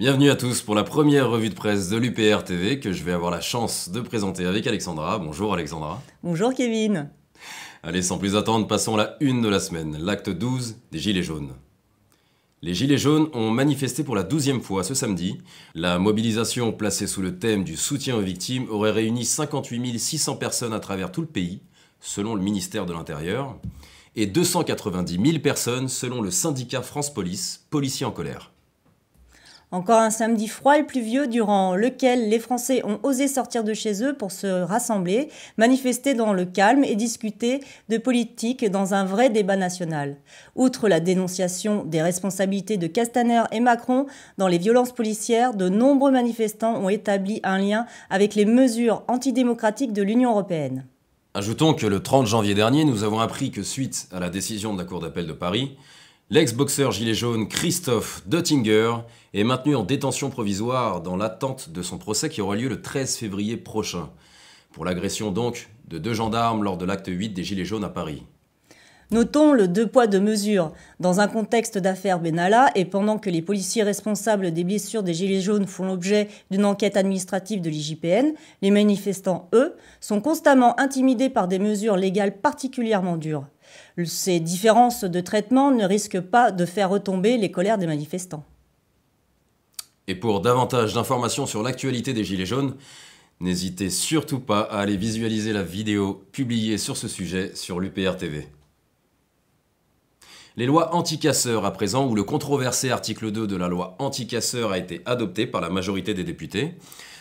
Bienvenue à tous pour la première revue de presse de l'UPR TV que je vais avoir la chance de présenter avec Alexandra. Bonjour Alexandra. Bonjour Kevin. Allez, sans plus attendre, passons à la une de la semaine, l'acte 12 des Gilets jaunes. Les Gilets jaunes ont manifesté pour la douzième fois ce samedi. La mobilisation placée sous le thème du soutien aux victimes aurait réuni 58 600 personnes à travers tout le pays, selon le ministère de l'Intérieur, et 290 000 personnes selon le syndicat France Police, policiers en colère. Encore un samedi froid et pluvieux durant lequel les Français ont osé sortir de chez eux pour se rassembler, manifester dans le calme et discuter de politique dans un vrai débat national. Outre la dénonciation des responsabilités de Castaner et Macron dans les violences policières, de nombreux manifestants ont établi un lien avec les mesures antidémocratiques de l'Union européenne. Ajoutons que le 30 janvier dernier, nous avons appris que suite à la décision de la Cour d'appel de Paris, L'ex-boxeur gilet jaune Christophe Dottinger est maintenu en détention provisoire dans l'attente de son procès qui aura lieu le 13 février prochain, pour l'agression donc de deux gendarmes lors de l'acte 8 des Gilets jaunes à Paris. Notons le deux poids deux mesures. Dans un contexte d'affaires Benalla et pendant que les policiers responsables des blessures des Gilets jaunes font l'objet d'une enquête administrative de l'IGPN, les manifestants, eux, sont constamment intimidés par des mesures légales particulièrement dures. Ces différences de traitement ne risquent pas de faire retomber les colères des manifestants. Et pour davantage d'informations sur l'actualité des Gilets jaunes, n'hésitez surtout pas à aller visualiser la vidéo publiée sur ce sujet sur l'UPR TV. Les lois anti-casseurs à présent, où le controversé article 2 de la loi anti-casseurs a été adopté par la majorité des députés.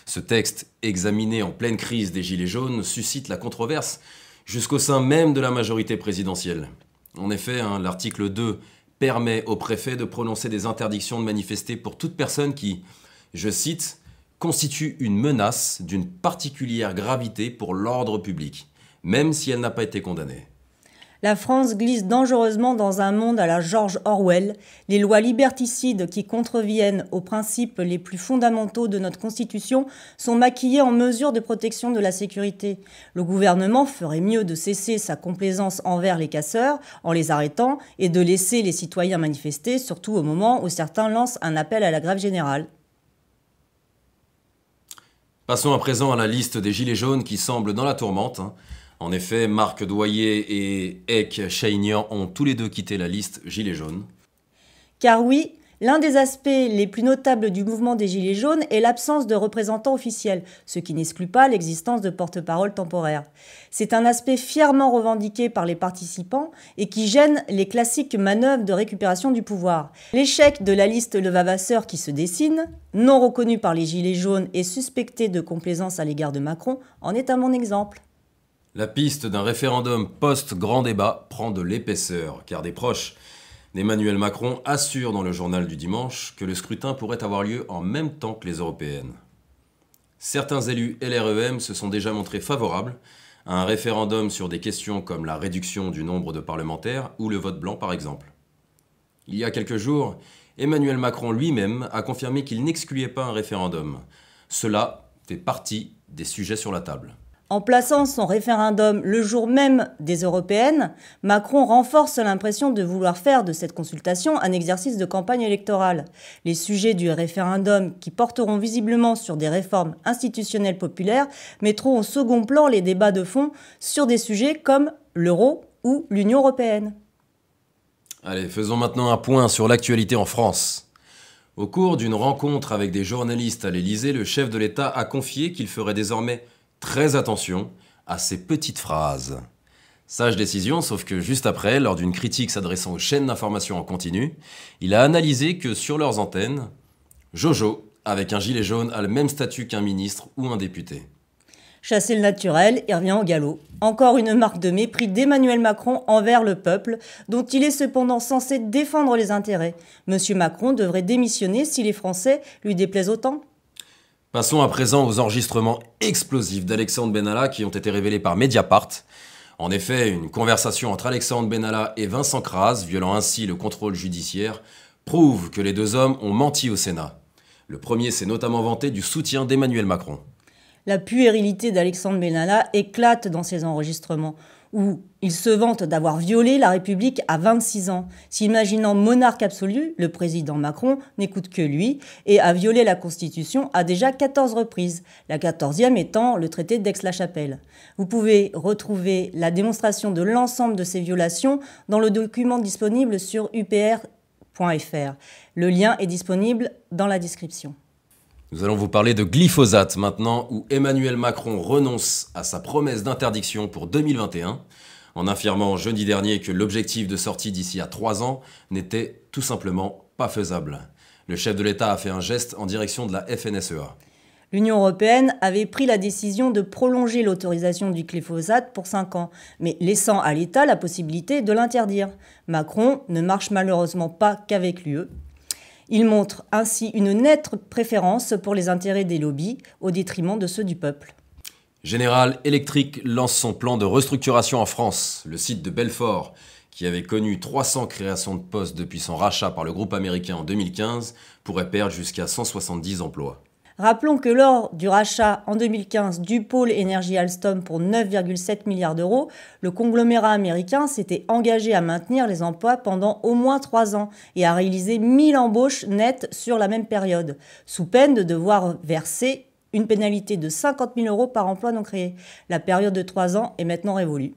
Ce texte, examiné en pleine crise des Gilets jaunes, suscite la controverse jusqu'au sein même de la majorité présidentielle. En effet, hein, l'article 2 permet au préfet de prononcer des interdictions de manifester pour toute personne qui, je cite, constitue une menace d'une particulière gravité pour l'ordre public, même si elle n'a pas été condamnée. La France glisse dangereusement dans un monde à la George Orwell. Les lois liberticides qui contreviennent aux principes les plus fondamentaux de notre Constitution sont maquillées en mesures de protection de la sécurité. Le gouvernement ferait mieux de cesser sa complaisance envers les casseurs en les arrêtant et de laisser les citoyens manifester, surtout au moment où certains lancent un appel à la grève générale. Passons à présent à la liste des Gilets jaunes qui semblent dans la tourmente. En effet, Marc Doyer et Ek Chaignan ont tous les deux quitté la liste Gilets jaunes. Car oui, l'un des aspects les plus notables du mouvement des Gilets jaunes est l'absence de représentants officiels, ce qui n'exclut pas l'existence de porte-parole temporaires. C'est un aspect fièrement revendiqué par les participants et qui gêne les classiques manœuvres de récupération du pouvoir. L'échec de la liste Levavasseur qui se dessine, non reconnue par les Gilets jaunes et suspectée de complaisance à l'égard de Macron, en est un bon exemple. La piste d'un référendum post-grand débat prend de l'épaisseur, car des proches d'Emmanuel Macron assurent dans le journal du dimanche que le scrutin pourrait avoir lieu en même temps que les européennes. Certains élus LREM se sont déjà montrés favorables à un référendum sur des questions comme la réduction du nombre de parlementaires ou le vote blanc par exemple. Il y a quelques jours, Emmanuel Macron lui-même a confirmé qu'il n'excluait pas un référendum. Cela fait partie des sujets sur la table. En plaçant son référendum le jour même des européennes, Macron renforce l'impression de vouloir faire de cette consultation un exercice de campagne électorale. Les sujets du référendum, qui porteront visiblement sur des réformes institutionnelles populaires, mettront au second plan les débats de fond sur des sujets comme l'euro ou l'Union européenne. Allez, faisons maintenant un point sur l'actualité en France. Au cours d'une rencontre avec des journalistes à l'Élysée, le chef de l'État a confié qu'il ferait désormais Très attention à ces petites phrases. Sage décision, sauf que juste après, lors d'une critique s'adressant aux chaînes d'information en continu, il a analysé que sur leurs antennes, Jojo, avec un gilet jaune, a le même statut qu'un ministre ou un député. Chasser le naturel, il revient au galop. Encore une marque de mépris d'Emmanuel Macron envers le peuple, dont il est cependant censé défendre les intérêts. Monsieur Macron devrait démissionner si les Français lui déplaisent autant. Passons à présent aux enregistrements explosifs d'Alexandre Benalla qui ont été révélés par Mediapart. En effet, une conversation entre Alexandre Benalla et Vincent Kras, violant ainsi le contrôle judiciaire, prouve que les deux hommes ont menti au Sénat. Le premier s'est notamment vanté du soutien d'Emmanuel Macron. La puérilité d'Alexandre Benalla éclate dans ces enregistrements. Où il se vante d'avoir violé la République à 26 ans, s'imaginant monarque absolu, le président Macron n'écoute que lui et a violé la Constitution à déjà 14 reprises, la 14e étant le traité d'Aix-la-Chapelle. Vous pouvez retrouver la démonstration de l'ensemble de ces violations dans le document disponible sur upr.fr. Le lien est disponible dans la description. Nous allons vous parler de glyphosate maintenant, où Emmanuel Macron renonce à sa promesse d'interdiction pour 2021, en affirmant jeudi dernier que l'objectif de sortie d'ici à trois ans n'était tout simplement pas faisable. Le chef de l'État a fait un geste en direction de la FNSEA. L'Union européenne avait pris la décision de prolonger l'autorisation du glyphosate pour cinq ans, mais laissant à l'État la possibilité de l'interdire. Macron ne marche malheureusement pas qu'avec l'UE. Il montre ainsi une nette préférence pour les intérêts des lobbies au détriment de ceux du peuple. General Electric lance son plan de restructuration en France. Le site de Belfort, qui avait connu 300 créations de postes depuis son rachat par le groupe américain en 2015, pourrait perdre jusqu'à 170 emplois. Rappelons que lors du rachat en 2015 du pôle énergie Alstom pour 9,7 milliards d'euros, le conglomérat américain s'était engagé à maintenir les emplois pendant au moins trois ans et à réaliser 1000 embauches nettes sur la même période, sous peine de devoir verser une pénalité de 50 000 euros par emploi non créé. La période de trois ans est maintenant révolue.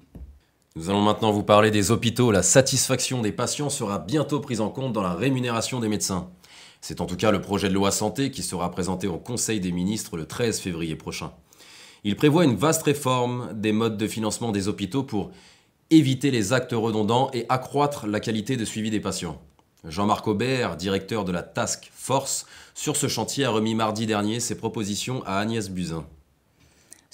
Nous allons maintenant vous parler des hôpitaux. La satisfaction des patients sera bientôt prise en compte dans la rémunération des médecins. C'est en tout cas le projet de loi santé qui sera présenté au Conseil des ministres le 13 février prochain. Il prévoit une vaste réforme des modes de financement des hôpitaux pour éviter les actes redondants et accroître la qualité de suivi des patients. Jean-Marc Aubert, directeur de la Task Force, sur ce chantier a remis mardi dernier ses propositions à Agnès Buzyn.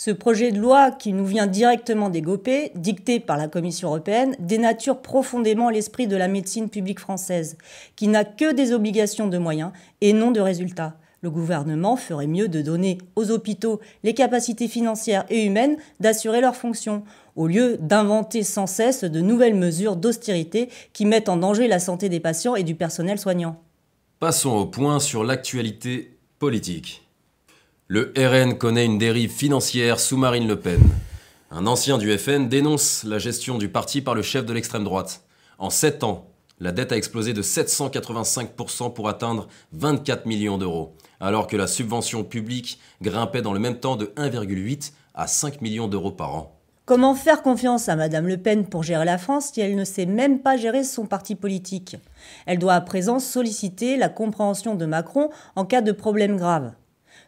Ce projet de loi, qui nous vient directement des GOPÉ, dicté par la Commission européenne, dénature profondément l'esprit de la médecine publique française, qui n'a que des obligations de moyens et non de résultats. Le gouvernement ferait mieux de donner aux hôpitaux les capacités financières et humaines d'assurer leurs fonctions, au lieu d'inventer sans cesse de nouvelles mesures d'austérité qui mettent en danger la santé des patients et du personnel soignant. Passons au point sur l'actualité politique. Le RN connaît une dérive financière sous Marine Le Pen. Un ancien du FN dénonce la gestion du parti par le chef de l'extrême droite. En 7 ans, la dette a explosé de 785% pour atteindre 24 millions d'euros, alors que la subvention publique grimpait dans le même temps de 1,8 à 5 millions d'euros par an. Comment faire confiance à Madame Le Pen pour gérer la France si elle ne sait même pas gérer son parti politique? Elle doit à présent solliciter la compréhension de Macron en cas de problème grave.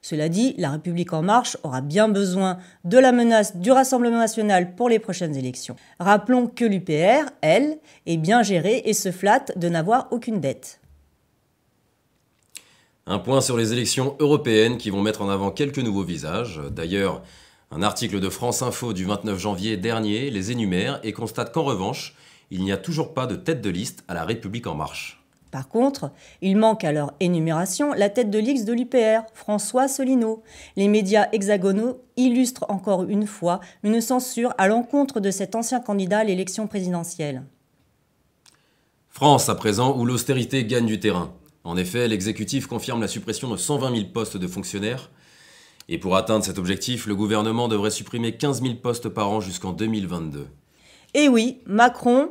Cela dit, la République en marche aura bien besoin de la menace du Rassemblement national pour les prochaines élections. Rappelons que l'UPR, elle, est bien gérée et se flatte de n'avoir aucune dette. Un point sur les élections européennes qui vont mettre en avant quelques nouveaux visages. D'ailleurs, un article de France Info du 29 janvier dernier les énumère et constate qu'en revanche, il n'y a toujours pas de tête de liste à la République en marche. Par contre, il manque à leur énumération la tête de l'X de l'UPR, François Solino. Les médias hexagonaux illustrent encore une fois une censure à l'encontre de cet ancien candidat à l'élection présidentielle. France à présent où l'austérité gagne du terrain. En effet, l'exécutif confirme la suppression de 120 000 postes de fonctionnaires. Et pour atteindre cet objectif, le gouvernement devrait supprimer 15 000 postes par an jusqu'en 2022. Et oui, Macron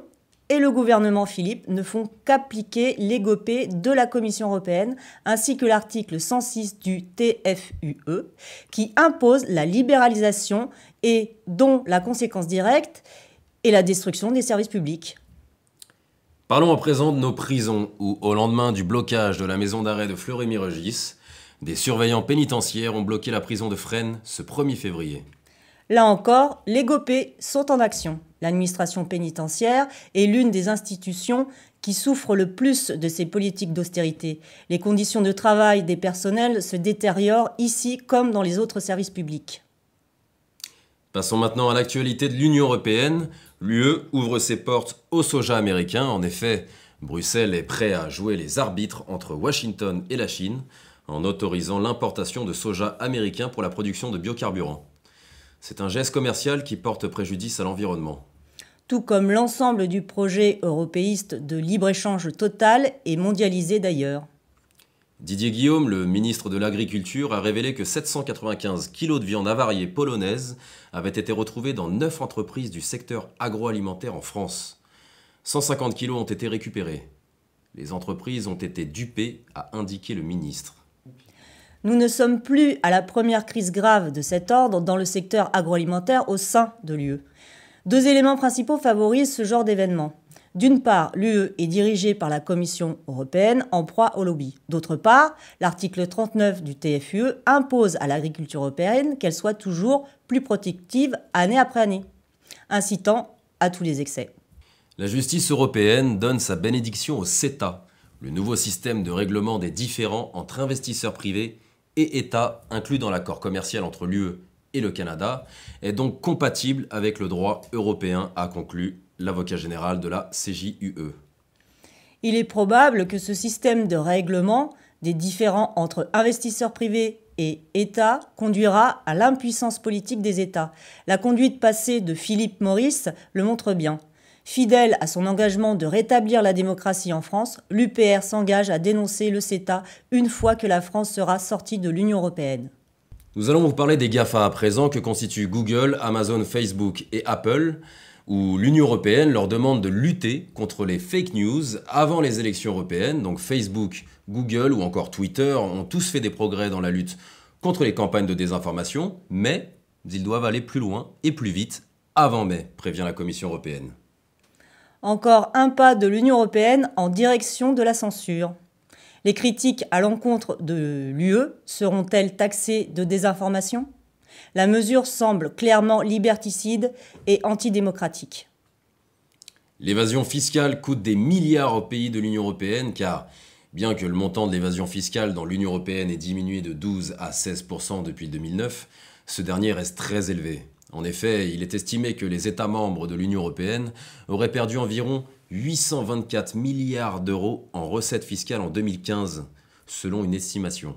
et le gouvernement Philippe ne font qu'appliquer l'égopée de la Commission européenne ainsi que l'article 106 du TFUE qui impose la libéralisation et dont la conséquence directe est la destruction des services publics. Parlons à présent de nos prisons où, au lendemain du blocage de la maison d'arrêt de Fleury-Mérogis, des surveillants pénitentiaires ont bloqué la prison de Fresnes ce 1er février. Là encore, les GOPÉ sont en action. L'administration pénitentiaire est l'une des institutions qui souffrent le plus de ces politiques d'austérité. Les conditions de travail des personnels se détériorent ici comme dans les autres services publics. Passons maintenant à l'actualité de l'Union européenne. L'UE ouvre ses portes au soja américain. En effet, Bruxelles est prêt à jouer les arbitres entre Washington et la Chine en autorisant l'importation de soja américain pour la production de biocarburants. C'est un geste commercial qui porte préjudice à l'environnement. Tout comme l'ensemble du projet européiste de libre-échange total et mondialisé d'ailleurs. Didier Guillaume, le ministre de l'Agriculture, a révélé que 795 kilos de viande avariée polonaise avaient été retrouvés dans 9 entreprises du secteur agroalimentaire en France. 150 kilos ont été récupérés. Les entreprises ont été dupées, a indiqué le ministre. Nous ne sommes plus à la première crise grave de cet ordre dans le secteur agroalimentaire au sein de l'UE. Deux éléments principaux favorisent ce genre d'événement. D'une part, l'UE est dirigée par la Commission européenne en proie au lobby. D'autre part, l'article 39 du TFUE impose à l'agriculture européenne qu'elle soit toujours plus protective année après année, incitant à tous les excès. La justice européenne donne sa bénédiction au CETA, le nouveau système de règlement des différends entre investisseurs privés et États inclus dans l'accord commercial entre l'UE et le Canada, est donc compatible avec le droit européen, a conclu l'avocat général de la CJUE. Il est probable que ce système de règlement des différends entre investisseurs privés et États conduira à l'impuissance politique des États. La conduite passée de Philippe Maurice le montre bien. Fidèle à son engagement de rétablir la démocratie en France, l'UPR s'engage à dénoncer le CETA une fois que la France sera sortie de l'Union européenne. Nous allons vous parler des GAFA à présent que constituent Google, Amazon, Facebook et Apple où l'Union européenne leur demande de lutter contre les fake news avant les élections européennes. Donc Facebook, Google ou encore Twitter ont tous fait des progrès dans la lutte contre les campagnes de désinformation, mais ils doivent aller plus loin et plus vite avant mai, prévient la Commission européenne. Encore un pas de l'Union européenne en direction de la censure. Les critiques à l'encontre de l'UE seront-elles taxées de désinformation? La mesure semble clairement liberticide et antidémocratique. L'évasion fiscale coûte des milliards aux pays de l'Union européenne car, bien que le montant de l'évasion fiscale dans l'Union européenne ait diminué de 12 à 16% depuis 2009, ce dernier reste très élevé. En effet, il est estimé que les États membres de l'Union européenne auraient perdu environ 824 milliards d'euros en recettes fiscales en 2015, selon une estimation.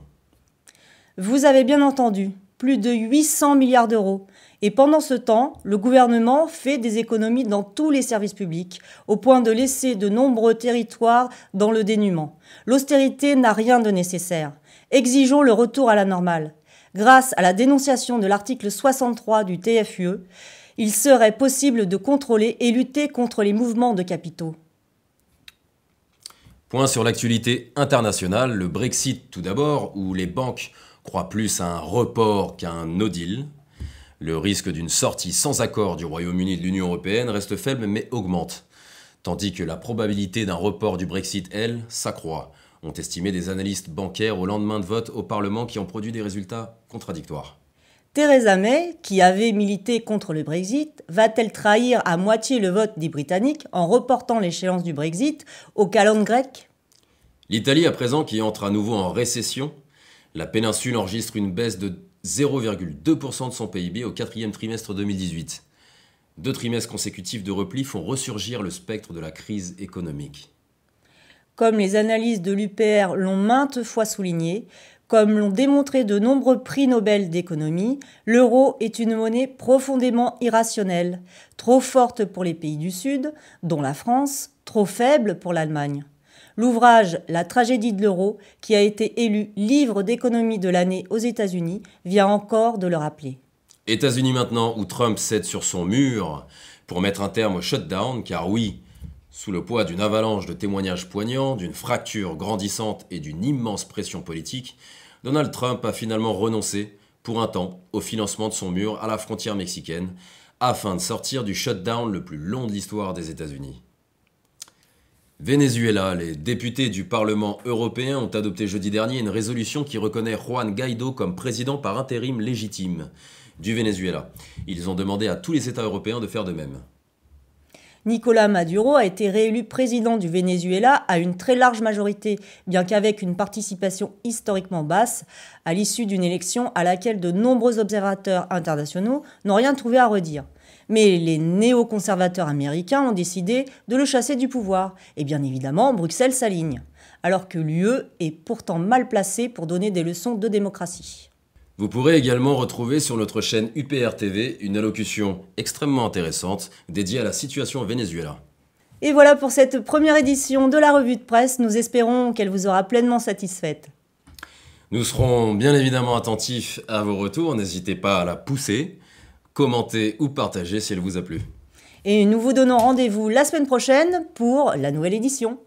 Vous avez bien entendu, plus de 800 milliards d'euros. Et pendant ce temps, le gouvernement fait des économies dans tous les services publics, au point de laisser de nombreux territoires dans le dénuement. L'austérité n'a rien de nécessaire. Exigeons le retour à la normale. Grâce à la dénonciation de l'article 63 du TFUE, il serait possible de contrôler et lutter contre les mouvements de capitaux. Point sur l'actualité internationale, le Brexit tout d'abord, où les banques croit plus à un report qu'à un no deal. Le risque d'une sortie sans accord du Royaume-Uni de l'Union européenne reste faible mais augmente, tandis que la probabilité d'un report du Brexit, elle, s'accroît, ont estimé des analystes bancaires au lendemain de vote au Parlement qui ont produit des résultats contradictoires. Theresa May, qui avait milité contre le Brexit, va-t-elle trahir à moitié le vote des Britanniques en reportant l'échéance du Brexit au calendrier grec? L'Italie, à présent, qui entre à nouveau en récession, la péninsule enregistre une baisse de 0,2% de son PIB au quatrième trimestre 2018. Deux trimestres consécutifs de repli font ressurgir le spectre de la crise économique. Comme les analyses de l'UPR l'ont maintes fois souligné, comme l'ont démontré de nombreux prix Nobel d'économie, l'euro est une monnaie profondément irrationnelle, trop forte pour les pays du Sud, dont la France, trop faible pour l'Allemagne. L'ouvrage La tragédie de l'euro, qui a été élu livre d'économie de l'année aux États-Unis, vient encore de le rappeler. États-Unis maintenant, où Trump cède sur son mur pour mettre un terme au shutdown, car oui, sous le poids d'une avalanche de témoignages poignants, d'une fracture grandissante et d'une immense pression politique, Donald Trump a finalement renoncé, pour un temps, au financement de son mur à la frontière mexicaine, afin de sortir du shutdown le plus long de l'histoire des États-Unis. Venezuela, les députés du Parlement européen ont adopté jeudi dernier une résolution qui reconnaît Juan Guaido comme président par intérim légitime du Venezuela. Ils ont demandé à tous les États européens de faire de même. Nicolas Maduro a été réélu président du Venezuela à une très large majorité, bien qu'avec une participation historiquement basse, à l'issue d'une élection à laquelle de nombreux observateurs internationaux n'ont rien trouvé à redire. Mais les néoconservateurs américains ont décidé de le chasser du pouvoir. Et bien évidemment, Bruxelles s'aligne. Alors que l'UE est pourtant mal placée pour donner des leçons de démocratie. Vous pourrez également retrouver sur notre chaîne UPR TV une allocution extrêmement intéressante dédiée à la situation au Venezuela. Et voilà pour cette première édition de la revue de presse. Nous espérons qu'elle vous aura pleinement satisfaite. Nous serons bien évidemment attentifs à vos retours. N'hésitez pas à la pousser, commenter ou partager si elle vous a plu. Et nous vous donnons rendez-vous la semaine prochaine pour la nouvelle édition.